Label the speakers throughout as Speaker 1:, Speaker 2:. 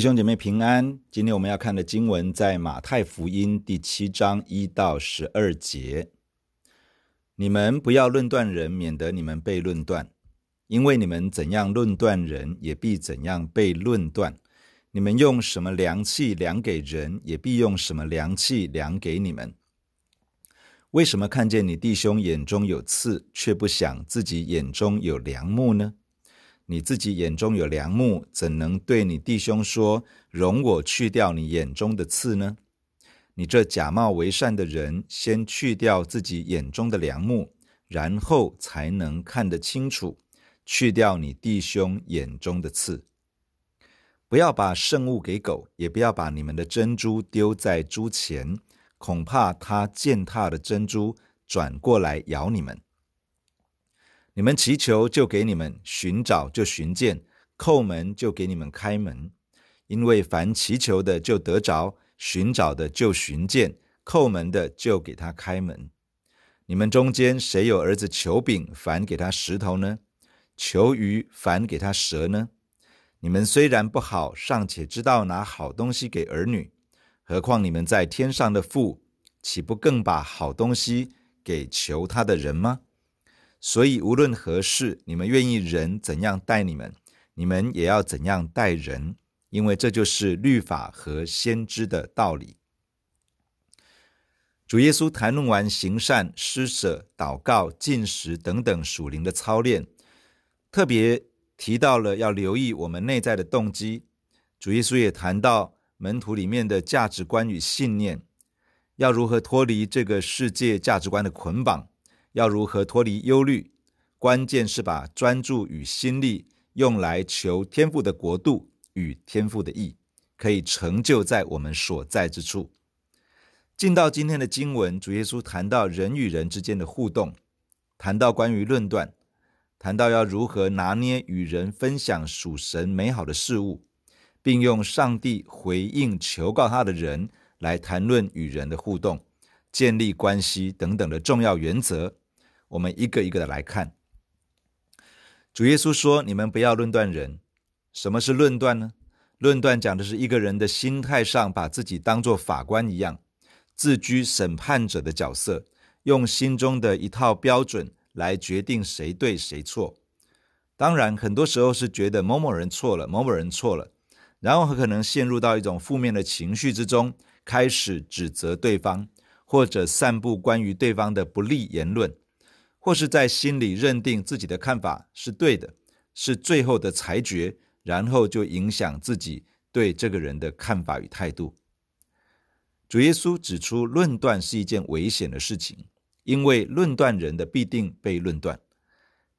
Speaker 1: 弟兄姐妹平安，今天我们要看的经文在马太福音第七章一到十二节。你们不要论断人，免得你们被论断，因为你们怎样论断人，也必怎样被论断。你们用什么量器量给人，也必用什么量器量给你们。为什么看见你弟兄眼中有刺，却不想自己眼中有梁木呢？你自己眼中有梁木，怎能对你弟兄说：“容我去掉你眼中的刺呢？”你这假冒为善的人，先去掉自己眼中的梁木，然后才能看得清楚，去掉你弟兄眼中的刺。不要把圣物给狗，也不要把你们的珍珠丢在猪前，恐怕它践踏的珍珠转过来咬你们。你们祈求，就给你们；寻找，就寻见；叩门，就给你们开门。因为凡祈求的，就得着；寻找的，就寻见；叩门的，就给他开门。你们中间谁有儿子求饼，反给他石头呢？求鱼，反给他蛇呢？你们虽然不好，尚且知道拿好东西给儿女，何况你们在天上的父，岂不更把好东西给求他的人吗？所以，无论何事，你们愿意人怎样待你们，你们也要怎样待人，因为这就是律法和先知的道理。主耶稣谈论完行善、施舍、祷告、进食等等属灵的操练，特别提到了要留意我们内在的动机。主耶稣也谈到门徒里面的价值观与信念，要如何脱离这个世界价值观的捆绑。要如何脱离忧虑？关键是把专注与心力用来求天赋的国度与天赋的义，可以成就在我们所在之处。进到今天的经文，主耶稣谈到人与人之间的互动，谈到关于论断，谈到要如何拿捏与人分享属神美好的事物，并用上帝回应求告他的人来谈论与人的互动、建立关系等等的重要原则。我们一个一个的来看。主耶稣说：“你们不要论断人。什么是论断呢？论断讲的是一个人的心态上，把自己当作法官一样，自居审判者的角色，用心中的一套标准来决定谁对谁错。当然，很多时候是觉得某某人错了，某某人错了，然后很可能陷入到一种负面的情绪之中，开始指责对方，或者散布关于对方的不利言论。”或是在心里认定自己的看法是对的，是最后的裁决，然后就影响自己对这个人的看法与态度。主耶稣指出，论断是一件危险的事情，因为论断人的必定被论断。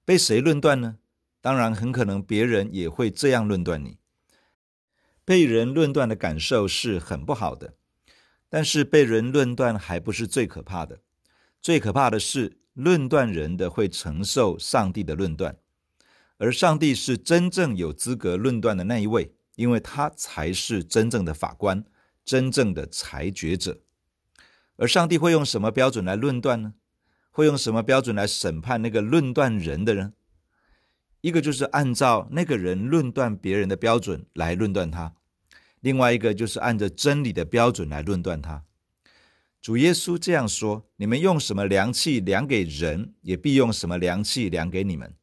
Speaker 1: 被谁论断呢？当然，很可能别人也会这样论断你。被人论断的感受是很不好的，但是被人论断还不是最可怕的，最可怕的是。论断人的会承受上帝的论断，而上帝是真正有资格论断的那一位，因为他才是真正的法官，真正的裁决者。而上帝会用什么标准来论断呢？会用什么标准来审判那个论断人的人？一个就是按照那个人论断别人的标准来论断他，另外一个就是按着真理的标准来论断他。主耶稣这样说：“你们用什么量器量给人，也必用什么量器量给你们。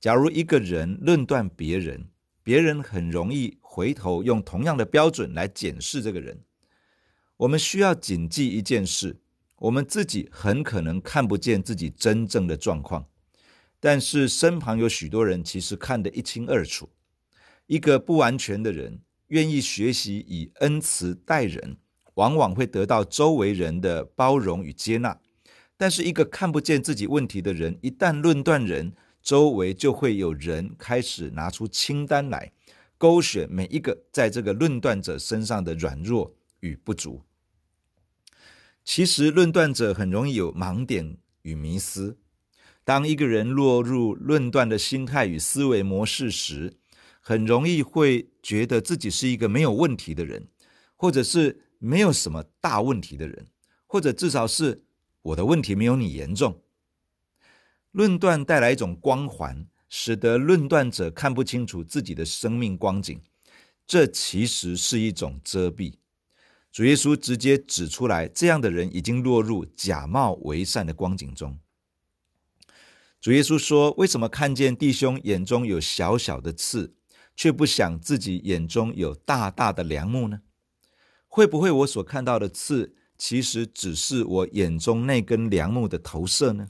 Speaker 1: 假如一个人论断别人，别人很容易回头用同样的标准来检视这个人。我们需要谨记一件事：我们自己很可能看不见自己真正的状况，但是身旁有许多人其实看得一清二楚。一个不完全的人，愿意学习以恩慈待人。”往往会得到周围人的包容与接纳，但是一个看不见自己问题的人，一旦论断人，周围就会有人开始拿出清单来勾选每一个在这个论断者身上的软弱与不足。其实论断者很容易有盲点与迷思。当一个人落入论断的心态与思维模式时，很容易会觉得自己是一个没有问题的人，或者是。没有什么大问题的人，或者至少是我的问题没有你严重。论断带来一种光环，使得论断者看不清楚自己的生命光景，这其实是一种遮蔽。主耶稣直接指出来，这样的人已经落入假冒为善的光景中。主耶稣说：“为什么看见弟兄眼中有小小的刺，却不想自己眼中有大大的梁木呢？会不会我所看到的刺，其实只是我眼中那根梁木的投射呢？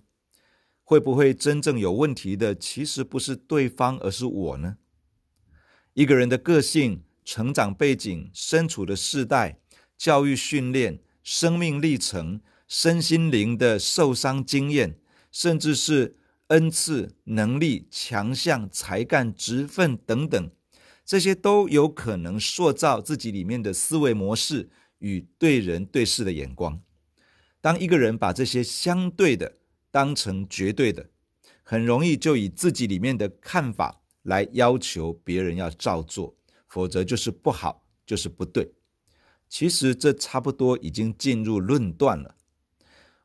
Speaker 1: 会不会真正有问题的，其实不是对方，而是我呢？一个人的个性、成长背景、身处的世代、教育训练、生命历程、身心灵的受伤经验，甚至是……”恩赐、能力、强项、才干、职分等等，这些都有可能塑造自己里面的思维模式与对人对事的眼光。当一个人把这些相对的当成绝对的，很容易就以自己里面的看法来要求别人要照做，否则就是不好，就是不对。其实这差不多已经进入论断了。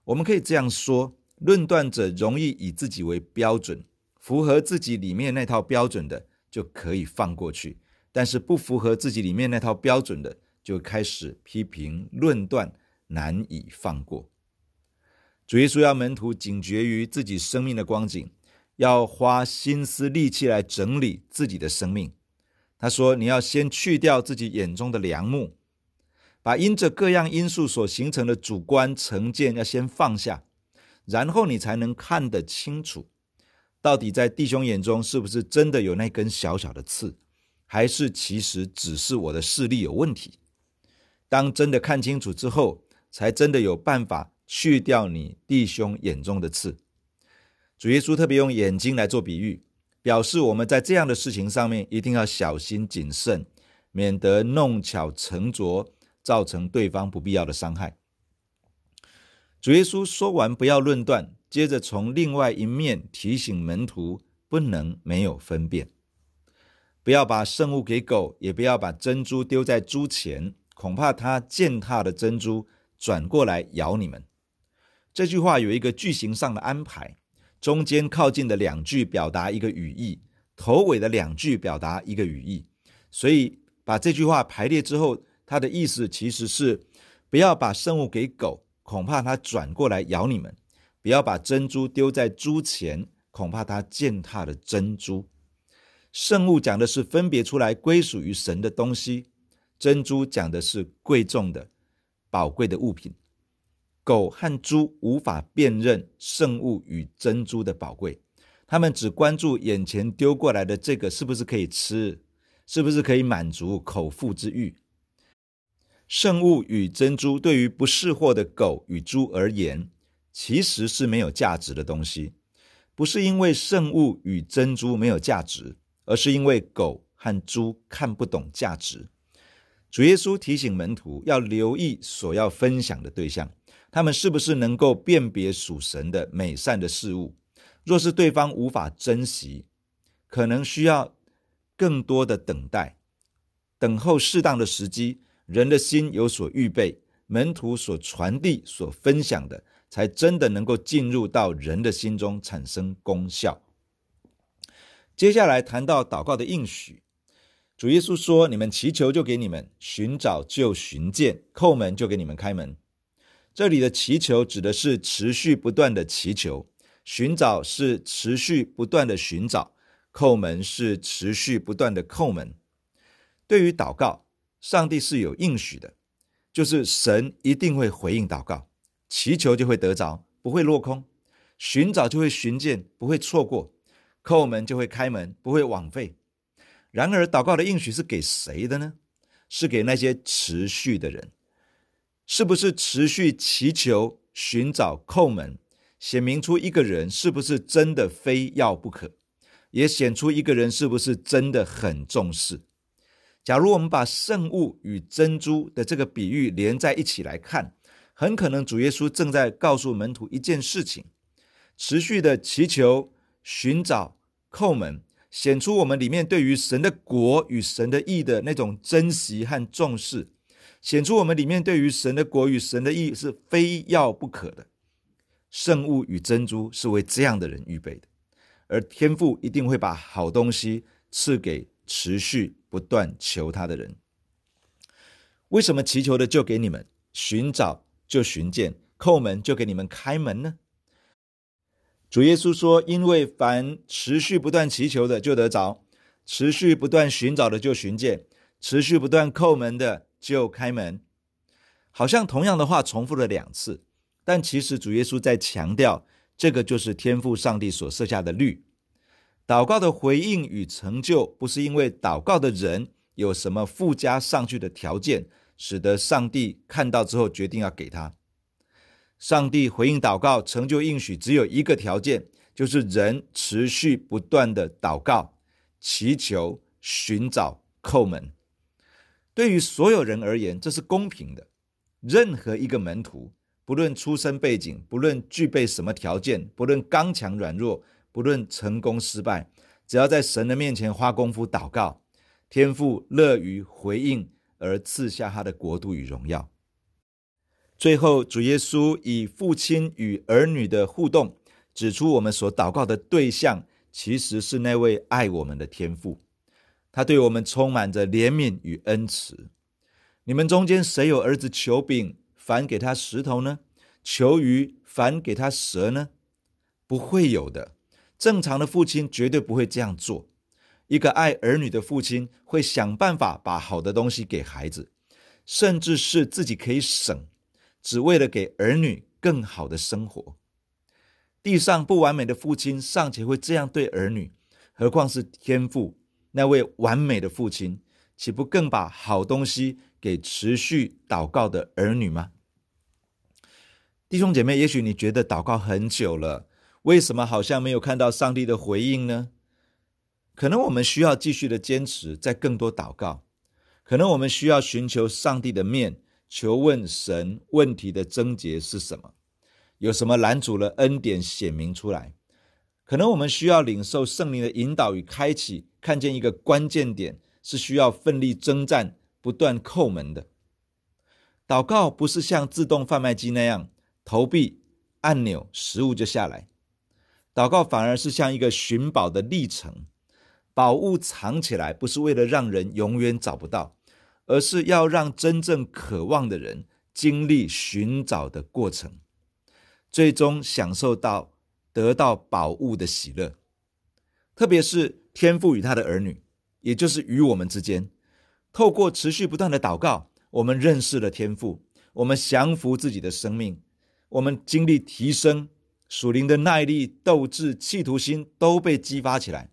Speaker 1: 我们可以这样说。论断者容易以自己为标准，符合自己里面那套标准的就可以放过去，但是不符合自己里面那套标准的，就开始批评论断，难以放过。主耶稣要门徒警觉于自己生命的光景，要花心思力气来整理自己的生命。他说：“你要先去掉自己眼中的梁木，把因着各样因素所形成的主观成见要先放下。”然后你才能看得清楚，到底在弟兄眼中是不是真的有那根小小的刺，还是其实只是我的视力有问题？当真的看清楚之后，才真的有办法去掉你弟兄眼中的刺。主耶稣特别用眼睛来做比喻，表示我们在这样的事情上面一定要小心谨慎，免得弄巧成拙，造成对方不必要的伤害。主耶稣说完不要论断，接着从另外一面提醒门徒不能没有分辨，不要把圣物给狗，也不要把珍珠丢在猪前，恐怕它践踏的珍珠转过来咬你们。这句话有一个句型上的安排，中间靠近的两句表达一个语义，头尾的两句表达一个语义，所以把这句话排列之后，它的意思其实是不要把圣物给狗。恐怕它转过来咬你们，不要把珍珠丢在猪前，恐怕它践踏了珍珠。圣物讲的是分别出来归属于神的东西，珍珠讲的是贵重的、宝贵的物品。狗和猪无法辨认圣物与珍珠的宝贵，他们只关注眼前丢过来的这个是不是可以吃，是不是可以满足口腹之欲。圣物与珍珠对于不识货的狗与猪而言，其实是没有价值的东西。不是因为圣物与珍珠没有价值，而是因为狗和猪看不懂价值。主耶稣提醒门徒要留意所要分享的对象，他们是不是能够辨别属神的美善的事物。若是对方无法珍惜，可能需要更多的等待，等候适当的时机。人的心有所预备，门徒所传递、所分享的，才真的能够进入到人的心中，产生功效。接下来谈到祷告的应许，主耶稣说：“你们祈求，就给你们；寻找，就寻见；叩门，就给你们开门。”这里的祈求指的是持续不断的祈求，寻找是持续不断的寻找，叩门是持续不断的叩门。对于祷告，上帝是有应许的，就是神一定会回应祷告，祈求就会得着，不会落空；寻找就会寻见，不会错过；叩门就会开门，不会枉费。然而，祷告的应许是给谁的呢？是给那些持续的人。是不是持续祈求、寻找、叩门，显明出一个人是不是真的非要不可，也显出一个人是不是真的很重视。假如我们把圣物与珍珠的这个比喻连在一起来看，很可能主耶稣正在告诉门徒一件事情：持续的祈求、寻找、叩门，显出我们里面对于神的国与神的义的那种珍惜和重视，显出我们里面对于神的国与神的义是非要不可的。圣物与珍珠是为这样的人预备的，而天父一定会把好东西赐给持续。不断求他的人。为什么祈求的就给你们，寻找就寻见，叩门就给你们开门呢？主耶稣说：“因为凡持续不断祈求的，就得着；持续不断寻找的，就寻见；持续不断叩门的，就开门。”好像同样的话重复了两次，但其实主耶稣在强调，这个就是天父上帝所设下的律。祷告的回应与成就，不是因为祷告的人有什么附加上去的条件，使得上帝看到之后决定要给他。上帝回应祷告、成就应许，只有一个条件，就是人持续不断的祷告、祈求、寻找、叩门。对于所有人而言，这是公平的。任何一个门徒，不论出身背景，不论具备什么条件，不论刚强软弱，不论成功失败，只要在神的面前花功夫祷告，天父乐于回应，而赐下他的国度与荣耀。最后，主耶稣以父亲与儿女的互动，指出我们所祷告的对象其实是那位爱我们的天父。他对我们充满着怜悯与恩慈。你们中间谁有儿子求饼，反给他石头呢？求鱼，反给他蛇呢？不会有的。正常的父亲绝对不会这样做。一个爱儿女的父亲会想办法把好的东西给孩子，甚至是自己可以省。只为了给儿女更好的生活，地上不完美的父亲尚且会这样对儿女，何况是天父那位完美的父亲，岂不更把好东西给持续祷告的儿女吗？弟兄姐妹，也许你觉得祷告很久了，为什么好像没有看到上帝的回应呢？可能我们需要继续的坚持，在更多祷告，可能我们需要寻求上帝的面。求问神问题的症结是什么？有什么拦阻了恩典显明出来？可能我们需要领受圣灵的引导与开启，看见一个关键点是需要奋力征战、不断叩门的。祷告不是像自动贩卖机那样投币按钮，食物就下来。祷告反而是像一个寻宝的历程，宝物藏起来不是为了让人永远找不到。而是要让真正渴望的人经历寻找的过程，最终享受到得到宝物的喜乐。特别是天父与他的儿女，也就是与我们之间，透过持续不断的祷告，我们认识了天父，我们降服自己的生命，我们经历提升，属灵的耐力、斗志、企图心都被激发起来，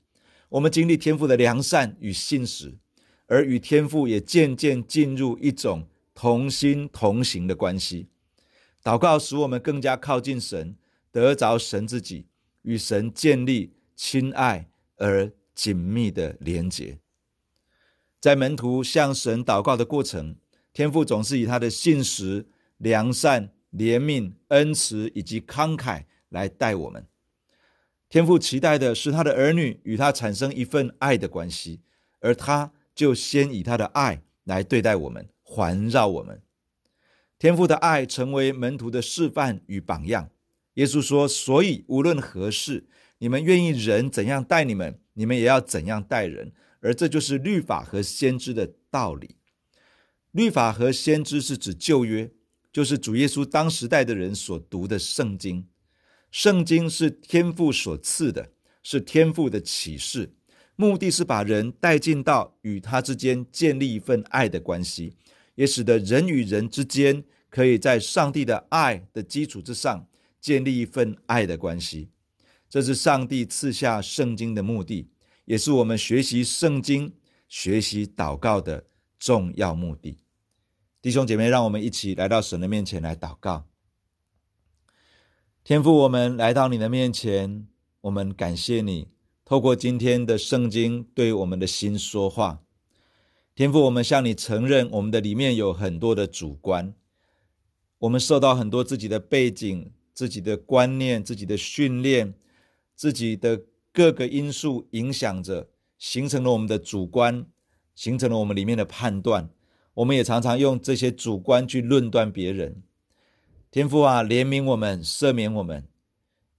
Speaker 1: 我们经历天父的良善与信实。而与天父也渐渐进入一种同心同行的关系。祷告使我们更加靠近神，得着神自己，与神建立亲爱而紧密的连结。在门徒向神祷告的过程，天父总是以他的信实、良善、怜悯、恩慈以及慷慨来待我们。天父期待的是他的儿女与他产生一份爱的关系，而他。就先以他的爱来对待我们，环绕我们。天父的爱成为门徒的示范与榜样。耶稣说：“所以无论何事，你们愿意人怎样待你们，你们也要怎样待人。而这就是律法和先知的道理。律法和先知是指旧约，就是主耶稣当时代的人所读的圣经。圣经是天父所赐的，是天父的启示。”目的是把人带进到与他之间建立一份爱的关系，也使得人与人之间可以在上帝的爱的基础之上建立一份爱的关系。这是上帝赐下圣经的目的，也是我们学习圣经、学习祷告的重要目的。弟兄姐妹，让我们一起来到神的面前来祷告。天父，我们来到你的面前，我们感谢你。透过今天的圣经对我们的心说话，天父，我们向你承认，我们的里面有很多的主观，我们受到很多自己的背景、自己的观念、自己的训练、自己的各个因素影响着，形成了我们的主观，形成了我们里面的判断。我们也常常用这些主观去论断别人。天父啊，怜悯我们，赦免我们，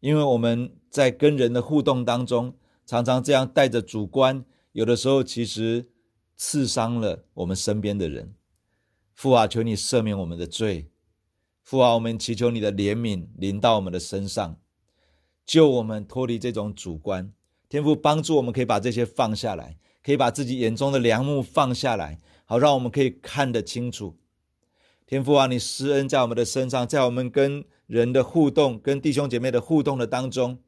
Speaker 1: 因为我们在跟人的互动当中。常常这样带着主观，有的时候其实刺伤了我们身边的人。父啊，求你赦免我们的罪。父啊，我们祈求你的怜悯临到我们的身上，救我们脱离这种主观。天父帮助我们，可以把这些放下来，可以把自己眼中的梁木放下来，好让我们可以看得清楚。天父啊，你施恩在我们的身上，在我们跟人的互动、跟弟兄姐妹的互动的当中，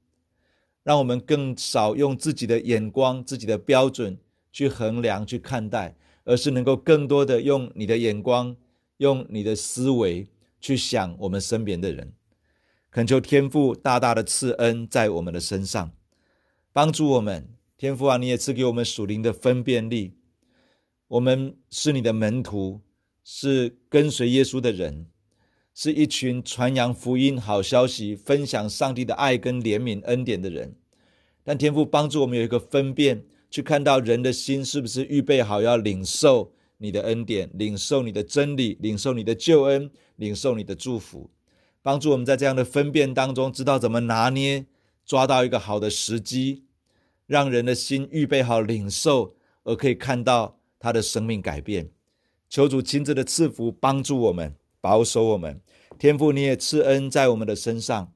Speaker 1: 让我们更少用自己的眼光、自己的标准去衡量、去看待，而是能够更多的用你的眼光、用你的思维去想我们身边的人。恳求天父大大的赐恩在我们的身上，帮助我们。天父啊，你也赐给我们属灵的分辨力。我们是你的门徒。是跟随耶稣的人，是一群传扬福音好消息、分享上帝的爱跟怜悯恩典的人。但天父帮助我们有一个分辨，去看到人的心是不是预备好要领受你的恩典、领受你的真理、领受你的救恩、领受你的祝福。帮助我们在这样的分辨当中，知道怎么拿捏，抓到一个好的时机，让人的心预备好领受，而可以看到他的生命改变。求主亲自的赐福，帮助我们，保守我们。天父，你也赐恩在我们的身上。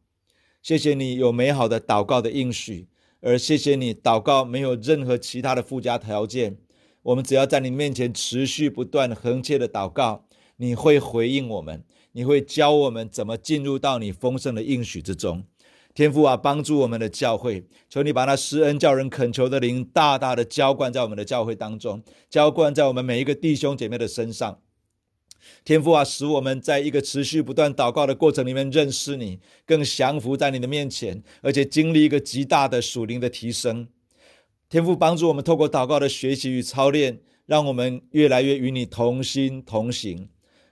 Speaker 1: 谢谢你有美好的祷告的应许，而谢谢你祷告没有任何其他的附加条件。我们只要在你面前持续不断恒切的祷告，你会回应我们，你会教我们怎么进入到你丰盛的应许之中。天父啊，帮助我们的教会，求你把那施恩叫人恳求的灵大大的浇灌在我们的教会当中，浇灌在我们每一个弟兄姐妹的身上。天父啊，使我们在一个持续不断祷告的过程里面认识你，更降服在你的面前，而且经历一个极大的属灵的提升。天父帮助我们透过祷告的学习与操练，让我们越来越与你同心同行，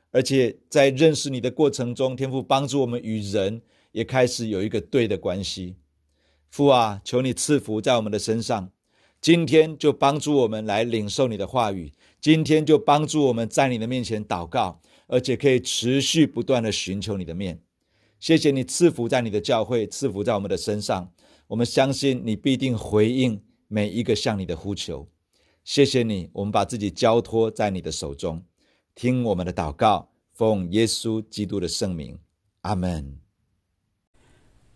Speaker 1: 而且在认识你的过程中，天父帮助我们与人。也开始有一个对的关系，父啊，求你赐福在我们的身上。今天就帮助我们来领受你的话语，今天就帮助我们在你的面前祷告，而且可以持续不断的寻求你的面。谢谢你赐福在你的教会，赐福在我们的身上。我们相信你必定回应每一个向你的呼求。谢谢你，我们把自己交托在你的手中，听我们的祷告，奉耶稣基督的圣名，阿门。